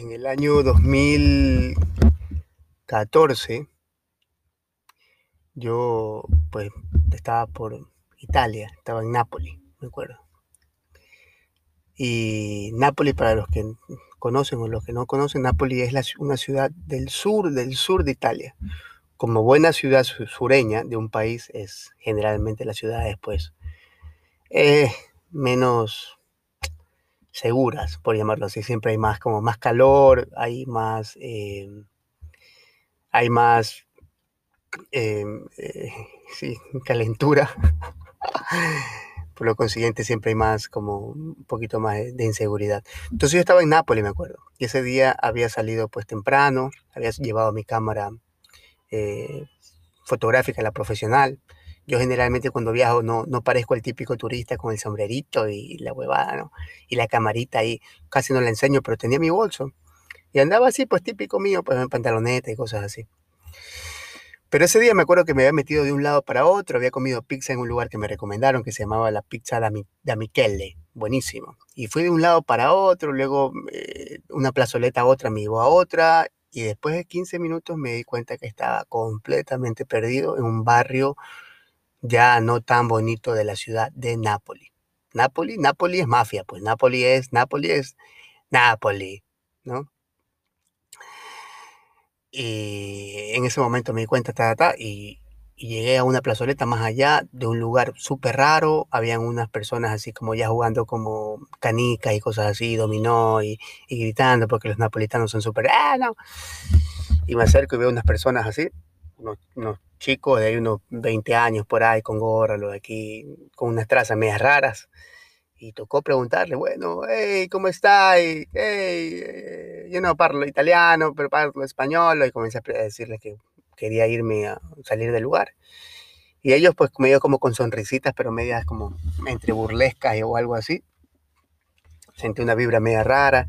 En el año 2014, yo pues estaba por Italia, estaba en Nápoles, me acuerdo. Y Nápoles, para los que conocen o los que no conocen, Nápoles es una ciudad del sur, del sur de Italia como buena ciudad sureña de un país, es generalmente la ciudad después eh, menos seguras, por llamarlo así. Siempre hay más, como más calor, hay más, eh, hay más, eh, sí, calentura. por lo consiguiente, siempre hay más, como un poquito más de inseguridad. Entonces yo estaba en Nápoles, me acuerdo, y ese día había salido pues temprano, había llevado mi cámara eh, fotográfica, la profesional. Yo generalmente cuando viajo no, no parezco el típico turista con el sombrerito y la huevada, ¿no? Y la camarita ahí, casi no la enseño, pero tenía mi bolso. Y andaba así, pues típico mío, pues en pantaloneta y cosas así. Pero ese día me acuerdo que me había metido de un lado para otro, había comido pizza en un lugar que me recomendaron, que se llamaba la pizza da, Michele, buenísimo. Y fui de un lado para otro, luego eh, una plazoleta a otra me llevó a otra, y después de 15 minutos me di cuenta que estaba completamente perdido en un barrio ya no tan bonito de la ciudad de Nápoles. Nápoles, Nápoles es mafia, pues Nápoles es, Nápoles es Nápoles, ¿no? Y en ese momento me di cuenta, ta, ta, y, y llegué a una plazoleta más allá de un lugar súper raro. Habían unas personas así como ya jugando como canicas y cosas así, dominó y, gritando porque los napolitanos son súper... ¡Ah, no! Y me acerco y veo unas personas así, unos, chicos de unos 20 años por ahí con gorra, los de aquí, con unas trazas medias raras. Y tocó preguntarle, bueno, hey, ¿cómo está? Hey, eh, yo no hablo italiano, pero hablo español. Y comencé a decirle que quería irme a salir del lugar. Y ellos pues medio como con sonrisitas, pero medias como entre burlescas o algo así. Sentí una vibra media rara.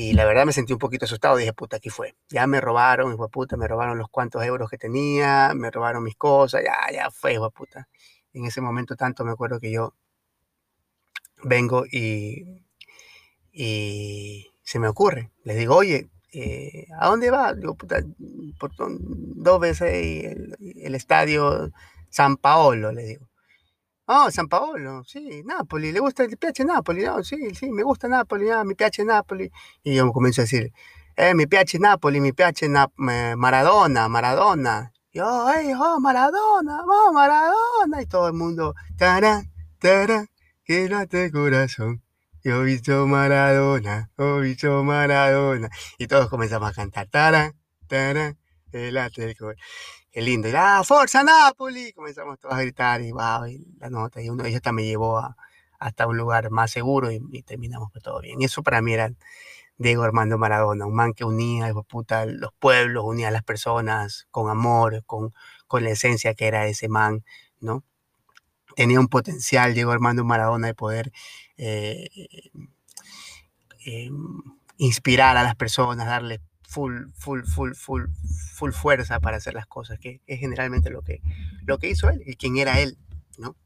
Y la verdad me sentí un poquito asustado. Dije, puta, aquí fue. Ya me robaron, hijo puta, me robaron los cuantos euros que tenía, me robaron mis cosas, ya, ya fue, hijo puta. En ese momento tanto me acuerdo que yo vengo y, y se me ocurre. Les digo, oye, eh, ¿a dónde va? Digo, puta, por dos veces el, estadio San Paolo, le digo. Ah, San Paolo, sí, Napoli, ¿le gusta, el piace Napoli? No, sí, sí, me gusta Napoli, ah, mi piace Napoli. Y yo comienzo a decir, eh, mi piace Napoli, mi piace Maradona, Maradona. Y yo, hey, oh, Maradona, oh, Maradona. Y todo el mundo, tara, que late corazón. Yo visto Maradona, yo visto Maradona. Y todos comenzamos a cantar. Tara, tara, el Qué lindo. Y la ¡Forza Napoli! Comenzamos todos a gritar y wow, y la nota. Y uno de ellos hasta me llevó a, hasta un lugar más seguro y, terminamos todo bien. Y eso para mí era Diego Armando Maradona, un man que unía puta, los pueblos, unía a las personas con amor, con, con la esencia que era ese man, ¿no? Tenía un potencial, Diego Armando Maradona, de poder eh, em, inspirar a las personas, darle full, full, full, full, full fuerza para hacer las cosas, que es generalmente lo que, lo que hizo él y quién era él, ¿no?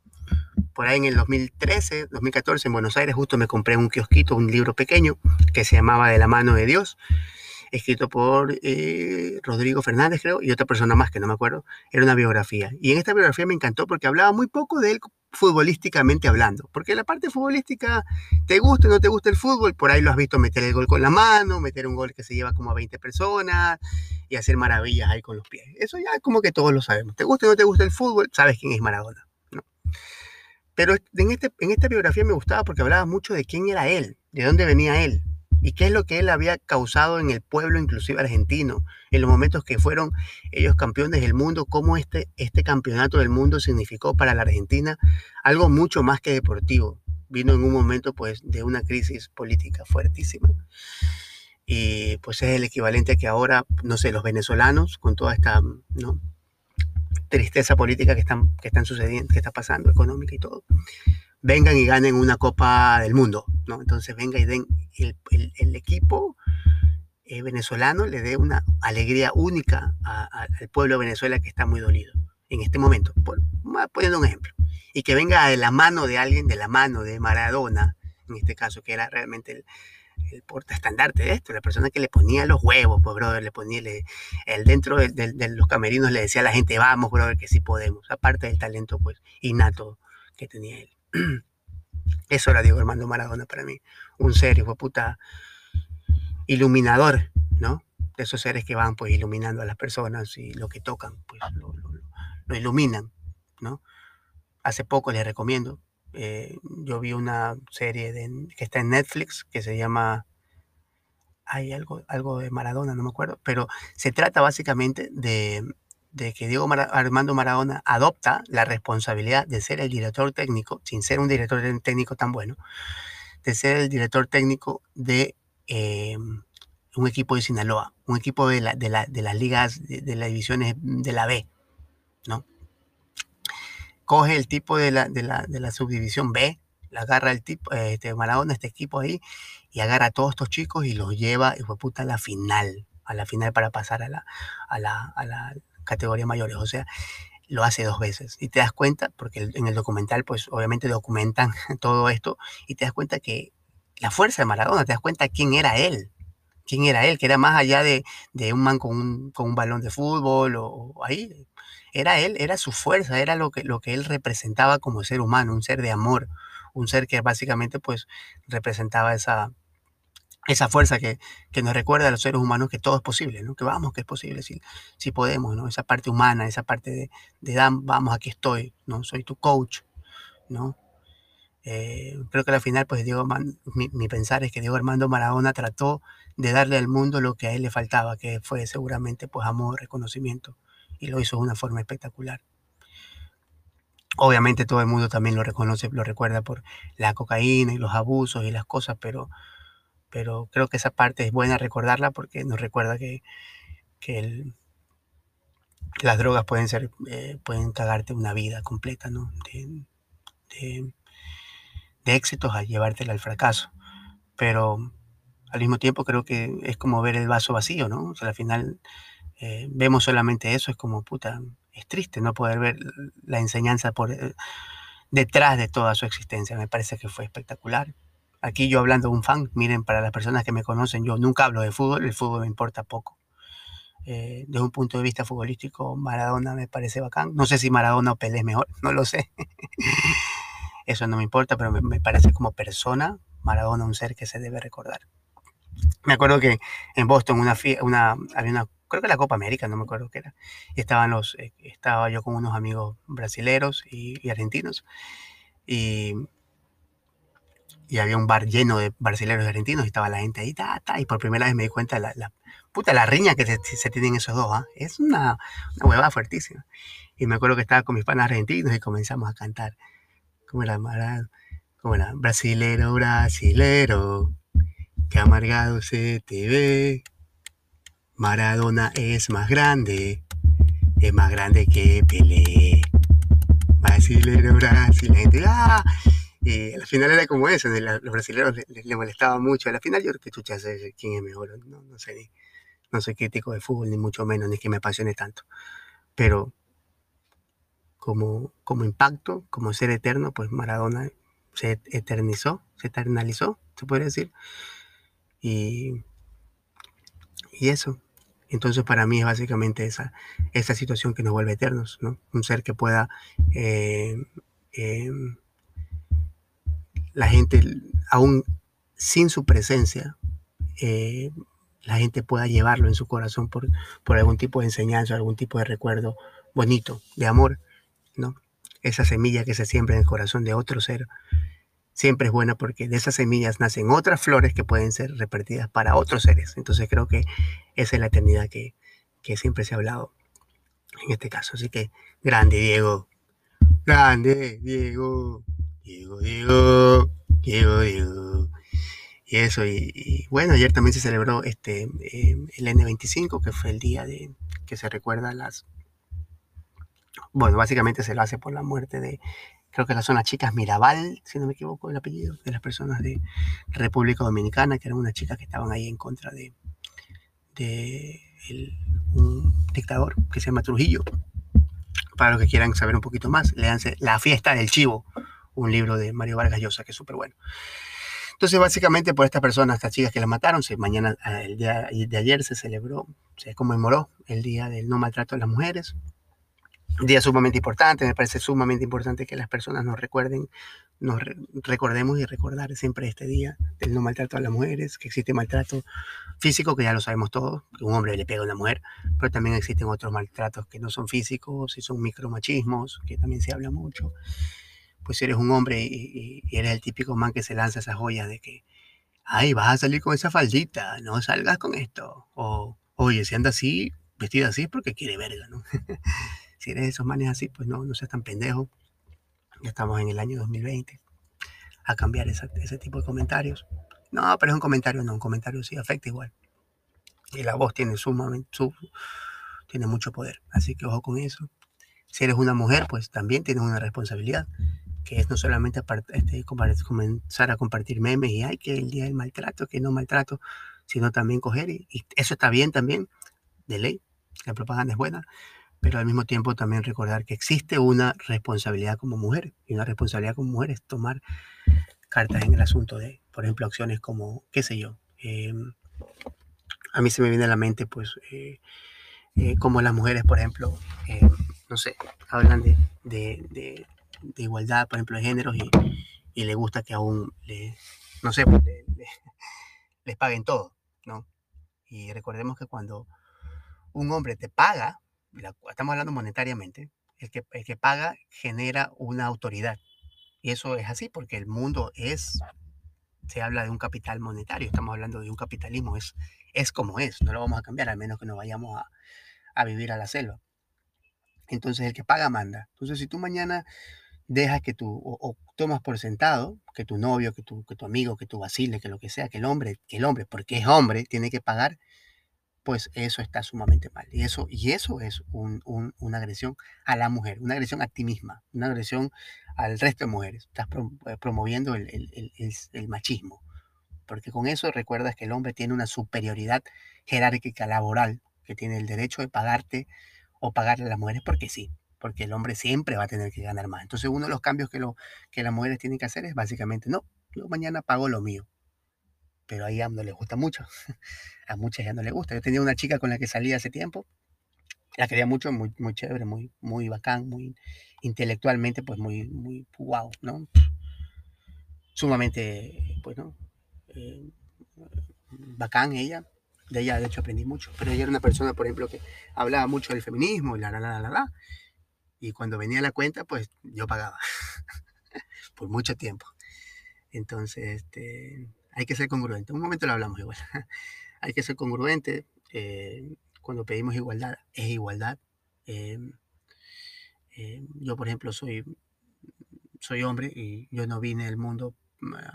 Por ahí en el 2013, 2014, en Buenos Aires, justo me compré un kiosquito, un libro pequeño que se llamaba De la mano de Dios, escrito por eh, Rodrigo Fernández, creo, y otra persona más que no me acuerdo. Era una biografía. Y en esta biografía me encantó porque hablaba muy poco de él futbolísticamente hablando. Porque la parte futbolística, te gusta o no te gusta el fútbol, por ahí lo has visto meter el gol con la mano, meter un gol que se lleva como a 20 personas y hacer maravillas ahí con los pies. Eso ya como que todos lo sabemos. Te gusta o no te gusta el fútbol, sabes quién es Maradona. ¿no? Pero en, este, en esta biografía me gustaba porque hablaba mucho de quién era él, de dónde venía él, y qué es lo que él había causado en el pueblo, inclusive argentino, en los momentos que fueron ellos campeones del mundo, cómo este, este campeonato del mundo significó para la Argentina algo mucho más que deportivo. vino en un momento pues de una crisis política fuertísima. Y pues es el equivalente a que ahora, no sé, los venezolanos con toda esta tristeza política que están, que están sucediendo, que está pasando, económica y todo, vengan y ganen una Copa del Mundo, ¿no? Entonces venga y den el, el, equipo eh, venezolano le dé una alegría única al pueblo de Venezuela que está muy dolido en este momento, por, poniendo un ejemplo, y que venga de la mano de alguien, de la mano de Maradona, en este caso, que era realmente el, el portaestandarte de esto, la persona que le ponía los huevos, pues, brother, le ponía, el dentro de, los camerinos le decía a la gente, vamos, brother, que sí podemos, aparte del talento, pues, innato que tenía él. Eso era Diego Armando Maradona para mí, un ser, hijo puta, iluminador, ¿no? De esos seres que van, pues, iluminando a las personas y lo que tocan, pues, lo, lo iluminan, ¿no? Hace poco les recomiendo, eh, yo vi una serie que está en Netflix que se llama hay algo, algo de Maradona, no me acuerdo, pero se trata básicamente de, que Diego Armando Maradona adopta la responsabilidad de ser el director técnico, sin ser un director técnico tan bueno, de ser el director técnico de eh, un equipo de Sinaloa, un equipo de, la, de, las ligas, de, de las divisiones de la B, ¿no? coge el tipo de la, de la, subdivisión B, la agarra el tipo, este, Maradona, este equipo ahí, y agarra a todos estos chicos y los lleva, y fue puta, a la final, a la final para pasar a la, a la, a la categoría mayores. O sea, lo hace dos veces. Y te das cuenta, porque en el documental, pues obviamente documentan todo esto, y te das cuenta que la fuerza de Maradona, te das cuenta quién era él. Quién era él, que era más allá de, de un man con un, con un balón de fútbol o ahí, era él, era su fuerza, era lo que, lo que él representaba como ser humano, un ser de amor, un ser que básicamente pues representaba esa, esa fuerza que, nos recuerda a los seres humanos que todo es posible, ¿no? Que vamos, que es posible, si, si podemos, ¿no? Esa parte humana, esa parte de, de Dan, vamos, aquí estoy, ¿no? Soy tu coach, ¿no? Eh, creo que al final, pues Diego, mi, mi, pensar es que Diego Armando Maradona trató de darle al mundo lo que a él le faltaba, que fue seguramente pues amor, reconocimiento, y lo hizo de una forma espectacular. Obviamente todo el mundo también lo reconoce, lo recuerda por la cocaína y los abusos y las cosas, pero, pero creo que esa parte es buena recordarla porque nos recuerda que, las drogas pueden ser, eh, pueden cagarte una vida completa, ¿no? De, de, éxitos a llevártela al fracaso. Pero al mismo tiempo creo que es como ver el vaso vacío, ¿no? O sea, al final eh, vemos solamente eso, es como, puta, es triste no poder ver la enseñanza por eh, detrás de toda su existencia. Me parece que fue espectacular. Aquí yo hablando de un fan, miren, para las personas que me conocen, yo nunca hablo de fútbol, el fútbol me importa poco. Eh, desde un punto de vista futbolístico, Maradona me parece bacán. No sé si Maradona o Pelé es mejor, no lo sé. Eso no me importa, pero me, parece como persona, Maradona un ser que se debe recordar. Me acuerdo que en Boston una, una, había una creo que la Copa América, no me acuerdo qué era. Estaban los, eh, estaba yo con unos amigos brasileros y, argentinos y, y, había un bar lleno de brasileros y argentinos y estaba la gente ahí, ta, ta, y por primera vez me di cuenta la, la puta, la riña que se, tienen esos dos, ¿ah? es una, una huevada fuertísima. Y me acuerdo que estaba con mis panas argentinos y comenzamos a cantar, como era, como era, brasilero, brasilero, que amargado se te ve. Maradona es más grande, es más grande que Pelé. Brasilero, brasileño. ¡Ah! Y al final era como eso, los brasileños le, molestaba mucho. Al final yo creo que chucha sé quién es mejor, no, no sé, no soy crítico de fútbol, ni mucho menos, ni que me apasione tanto. Pero como, como impacto, como ser eterno, pues Maradona se eternizó, se eternalizó, se puede decir. Y, y eso, entonces para mí es básicamente esa, esa situación que nos vuelve eternos, ¿no? Un ser que pueda, eh, em, la gente, aún sin su presencia, eh, la gente pueda llevarlo en su corazón por, por algún tipo de enseñanza, algún tipo de recuerdo bonito, de amor, ¿no? Esa semilla que se siembra en el corazón de otro ser siempre es buena porque de esas semillas nacen otras flores que pueden ser repartidas para otros seres. Entonces creo que esa es la eternidad que, que siempre se ha hablado en este caso. Así que grande Diego, grande Diego, Qué odio. Y eso, y, bueno, ayer también se celebró este eh, el N25, que fue el día de que se recuerda las... Bueno, básicamente se lo hace por la muerte de, creo que son las chicas Mirabal, si no me equivoco el apellido, de las personas de República Dominicana, que eran unas chicas que estaban ahí en contra de, de un dictador que se llama Trujillo. Para los que quieran saber un poquito más, léanse La fiesta del chivo, un libro de Mario Vargas Llosa, que es súper bueno. Entonces, básicamente, por estas personas, estas chicas que las mataron, se, mañana, ah, el día de ayer se celebró, se conmemoró el Día del No Maltrato a las Mujeres. Día sumamente importante, me parece sumamente importante que las personas nos recuerden, nos recordemos y recordar siempre este día del no maltrato a las mujeres, que existe maltrato físico, que ya lo sabemos todos, que un hombre le pega a una mujer, pero también existen otros maltratos que no son físicos y son micromachismos, que también se habla mucho pues eres un hombre y, eres el típico man que se lanza esa joya de que, ay, vas a salir con esa faldita, no salgas con esto. O, oye, si anda así, vestida así es porque quiere verga, ¿no? si eres de esos manes así, pues no, no seas tan pendejo. Ya estamos en el año 2020 a cambiar ese tipo de comentarios. No, pero es un comentario, no, un comentario sí afecta igual. Y la voz tiene sumamente, su, tiene mucho poder. Así que ojo con eso. Si eres una mujer, pues también tienes una responsabilidad que es no solamente este, comenzar a compartir memes y hay que el día del maltrato, que no maltrato, sino también coger, y, eso está bien también, de ley, la propaganda es buena, pero al mismo tiempo también recordar que existe una responsabilidad como mujer, y una responsabilidad como mujer es tomar cartas en el asunto de, por ejemplo, acciones como, qué sé yo, em, a mí se me viene a la mente, pues, eh, eh, como las mujeres, por ejemplo, em, no sé, hablan de de igualdad, por ejemplo, de géneros y, y le gusta que aún, le, no sé, pues, les paguen todo, ¿no? Y recordemos que cuando un hombre te paga, estamos hablando monetariamente, el que, el que paga genera una autoridad. Y eso es así porque el mundo es, se habla de un capital monetario, estamos hablando de un capitalismo, es, es como es, no lo vamos a cambiar, al menos que nos vayamos a, a vivir a la selva. Entonces el que paga manda. Entonces si tú mañana dejas que tú, o, tomas por sentado que tu novio, que tu, que tu amigo, que tu vacile, que lo que sea, que el hombre, que el hombre, porque es hombre, tiene que pagar, pues eso está sumamente mal. Y eso, y eso es una agresión a la mujer, una agresión a ti misma, una agresión al resto de mujeres. Estás eh, promoviendo el, el machismo. Porque con eso recuerdas que el hombre tiene una superioridad jerárquica laboral, que tiene el derecho de pagarte o pagarle a las mujeres porque sí porque el hombre siempre va a tener que ganar más. Entonces uno de los cambios que, lo, que las mujeres tienen que hacer es básicamente, no, yo mañana pago lo mío. Pero a ella no le gusta mucho. A muchas ya no le gusta. Yo tenía una chica con la que salía hace tiempo. La quería mucho, muy, muy chévere, muy, muy bacán, muy intelectualmente, pues muy, muy wow, ¿no? Sumamente, pues, ¿no? Eh, bacán ella. De ella, de hecho, aprendí mucho. Pero ella era una persona, por ejemplo, que hablaba mucho del feminismo y la, la, la, la, la. Y cuando venía la cuenta, pues yo pagaba por mucho tiempo. Entonces, este, hay que ser congruente. Un momento lo hablamos igual. hay que ser congruente. Eh, cuando pedimos igualdad, es igualdad. Eh, eh, yo, por ejemplo, soy, soy hombre y yo no vine al mundo,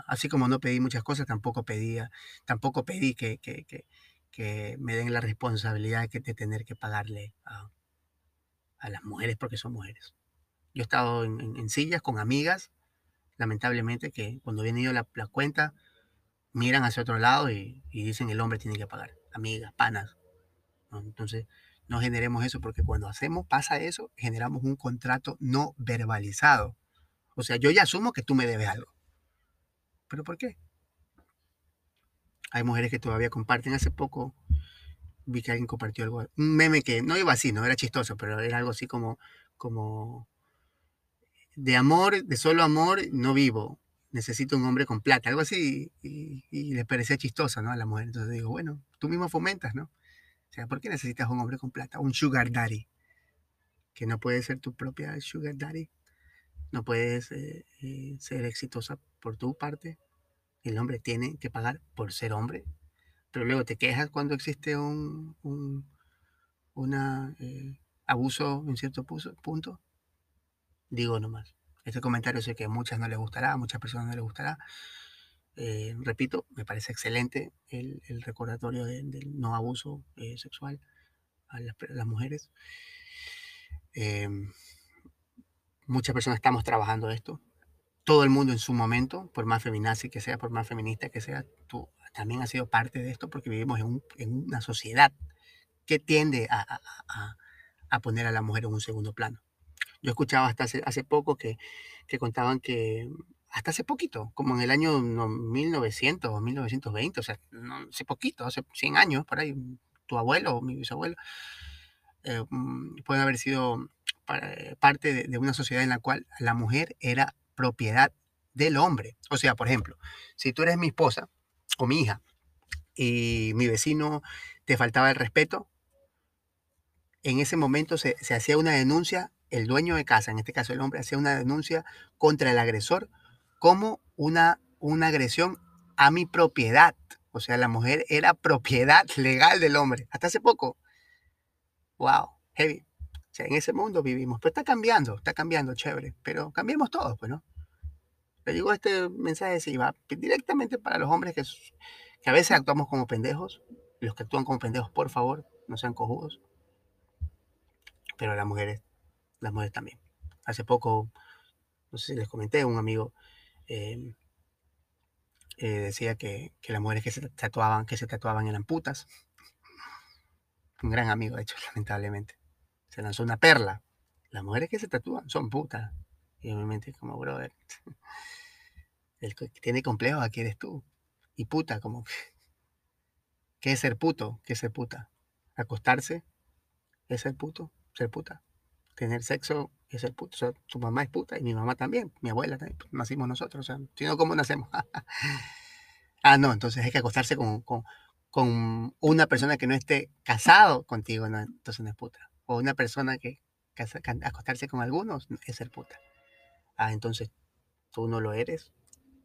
así como no pedí muchas cosas, tampoco pedía, tampoco pedí que, que, que, que me den la responsabilidad de tener que pagarle a, a las mujeres porque son mujeres. Yo he estado en, sillas con amigas, lamentablemente, que cuando viene ido la, cuenta, miran hacia otro lado y, dicen el hombre tiene que pagar. Amigas, panas. Entonces, no generemos eso porque cuando hacemos, pasa eso, generamos un contrato no verbalizado. O sea, yo ya asumo que tú me debes algo. ¿Pero por qué? Hay mujeres que todavía comparten hace poco vi que alguien compartió algo, un meme que no iba así, no era chistoso, pero era algo así como, como de amor, de solo amor, no vivo, necesito un hombre con plata, algo así, y, y les parecía chistoso, ¿no? A la mujer. Entonces digo, bueno, tú mismo fomentas, ¿no? O sea, ¿por qué necesitas un hombre con plata? Un sugar daddy, que no puede ser tu propia sugar daddy, no puedes eh, eh, ser exitosa por tu parte. El hombre tiene que pagar por ser hombre, pero luego te quejas cuando existe un, un una, eh, abuso en cierto punto. Digo nomás, Este comentario sé que a muchas no les gustará, a muchas personas no les gustará. Eh, repito, me parece excelente el, recordatorio del no abuso eh, sexual a las, mujeres. Em, muchas personas estamos trabajando esto. Todo el mundo en su momento, por más feminazi que sea, por más feminista que sea, tú también has sido parte de esto porque vivimos en, una sociedad que tiende a, poner a la mujer en un segundo plano. Yo escuchaba hasta hace, poco que, contaban que hasta hace poquito, como en el año 1900 o 1920, o sea, hace poquito, hace 100 años, por ahí, tu abuelo o mi bisabuelo, eh, mm, pueden haber sido parte de, de una sociedad en la cual la mujer era propiedad del hombre. O sea, por ejemplo, si tú eres mi esposa o mi hija y mi vecino te faltaba el respeto, en ese momento se, se hacía una denuncia el dueño de casa, en este caso el hombre, hacía una denuncia contra el agresor como una, una agresión a mi propiedad. O sea, la mujer era propiedad legal del hombre. Hasta hace poco. Wow, heavy. O sea, en ese mundo vivimos. Pero está cambiando, está cambiando, chévere. Pero cambiemos todos, pues, ¿no? Le digo este mensaje, sí, va directamente para los hombres que, que a veces actuamos como pendejos. Los que actúan como pendejos, por favor, no sean cojudos. Pero las mujeres las mujeres también. Hace poco, no sé si les comenté, un amigo em, eh, decía que, las mujeres que se tatuaban, que se tatuaban eran putas. Un gran amigo, de hecho, lamentablemente. Se lanzó una perla. Las mujeres que se tatúan son putas. Y obviamente, como brother, el que tiene complejo aquí eres tú. Y puta, como, ¿qué es ser puto? ¿Qué es ser puta? ¿Acostarse? ¿Es ser puto? ¿Ser puta? tener sexo es ser puto. Su mamá es puta y mi mamá también, mi abuela también. Pues, nacimos nosotros, o sea, si no, ¿cómo nacemos? ah, no, entonces hay que acostarse con, con, con, una persona que no esté casado contigo, entonces no es puta. O una persona que, acostarse con algunos es ser puta. Ah, entonces tú no lo eres,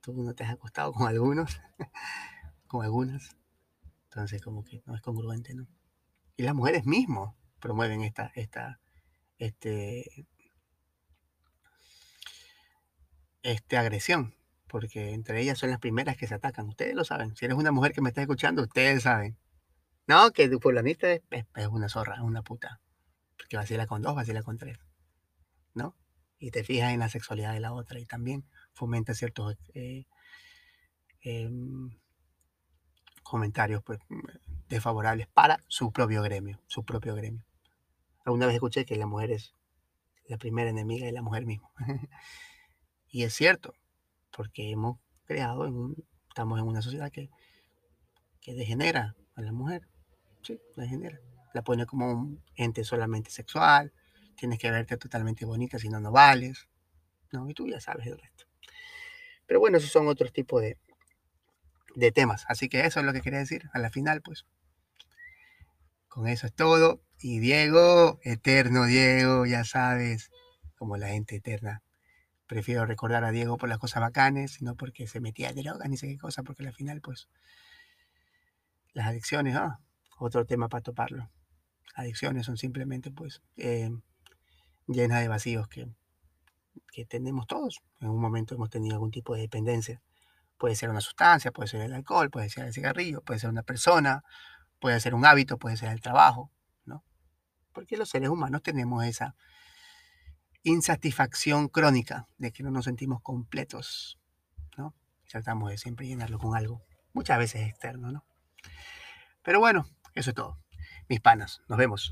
tú no te has acostado con algunos, con algunas. Entonces como que no es congruente, ¿no? Y las mujeres mismos promueven esta, esta, este, este, agresión, porque entre ellas son las primeras que se atacan. Ustedes lo saben. Si eres una mujer que me está escuchando, ustedes saben. No, que tu fulanita es, es, una zorra, es una puta. Porque vacila con dos, vacila con tres. ¿No? Y te fijas en la sexualidad de la otra y también fomenta ciertos eh, em, comentarios pues, desfavorables para su propio gremio, su propio gremio. Alguna vez escuché que la mujer es la primera enemiga de la mujer misma. y es cierto, porque hemos creado, en un, estamos en una sociedad que, que degenera a la mujer. Sí, degenera. La pone como un ente solamente sexual. Tienes que verte totalmente bonita, si no, no vales. No, y tú ya sabes el resto. Pero bueno, esos son otros tipos de, de temas. Así que eso es lo que quería decir. A la final, pues. Con eso es todo. Y Diego, eterno Diego, ya sabes, como la gente eterna. Prefiero recordar a Diego por las cosas bacanes, sino porque se metía de drogas ni sé qué cosa, porque al final, pues, las adicciones, ah, otro tema para toparlo. Adicciones son simplemente, pues, eh, llenas de vacíos que, que tenemos todos. En un momento hemos tenido algún tipo de dependencia. Puede ser una sustancia, puede ser el alcohol, puede ser el cigarrillo, puede ser una persona, puede ser un hábito, puede ser el trabajo, ¿no? Porque los seres humanos tenemos esa insatisfacción crónica de que no nos sentimos completos, ¿no? Tratamos de siempre llenarlo con algo, muchas veces externo, ¿no? Pero bueno, eso es todo. Mis panas, nos vemos.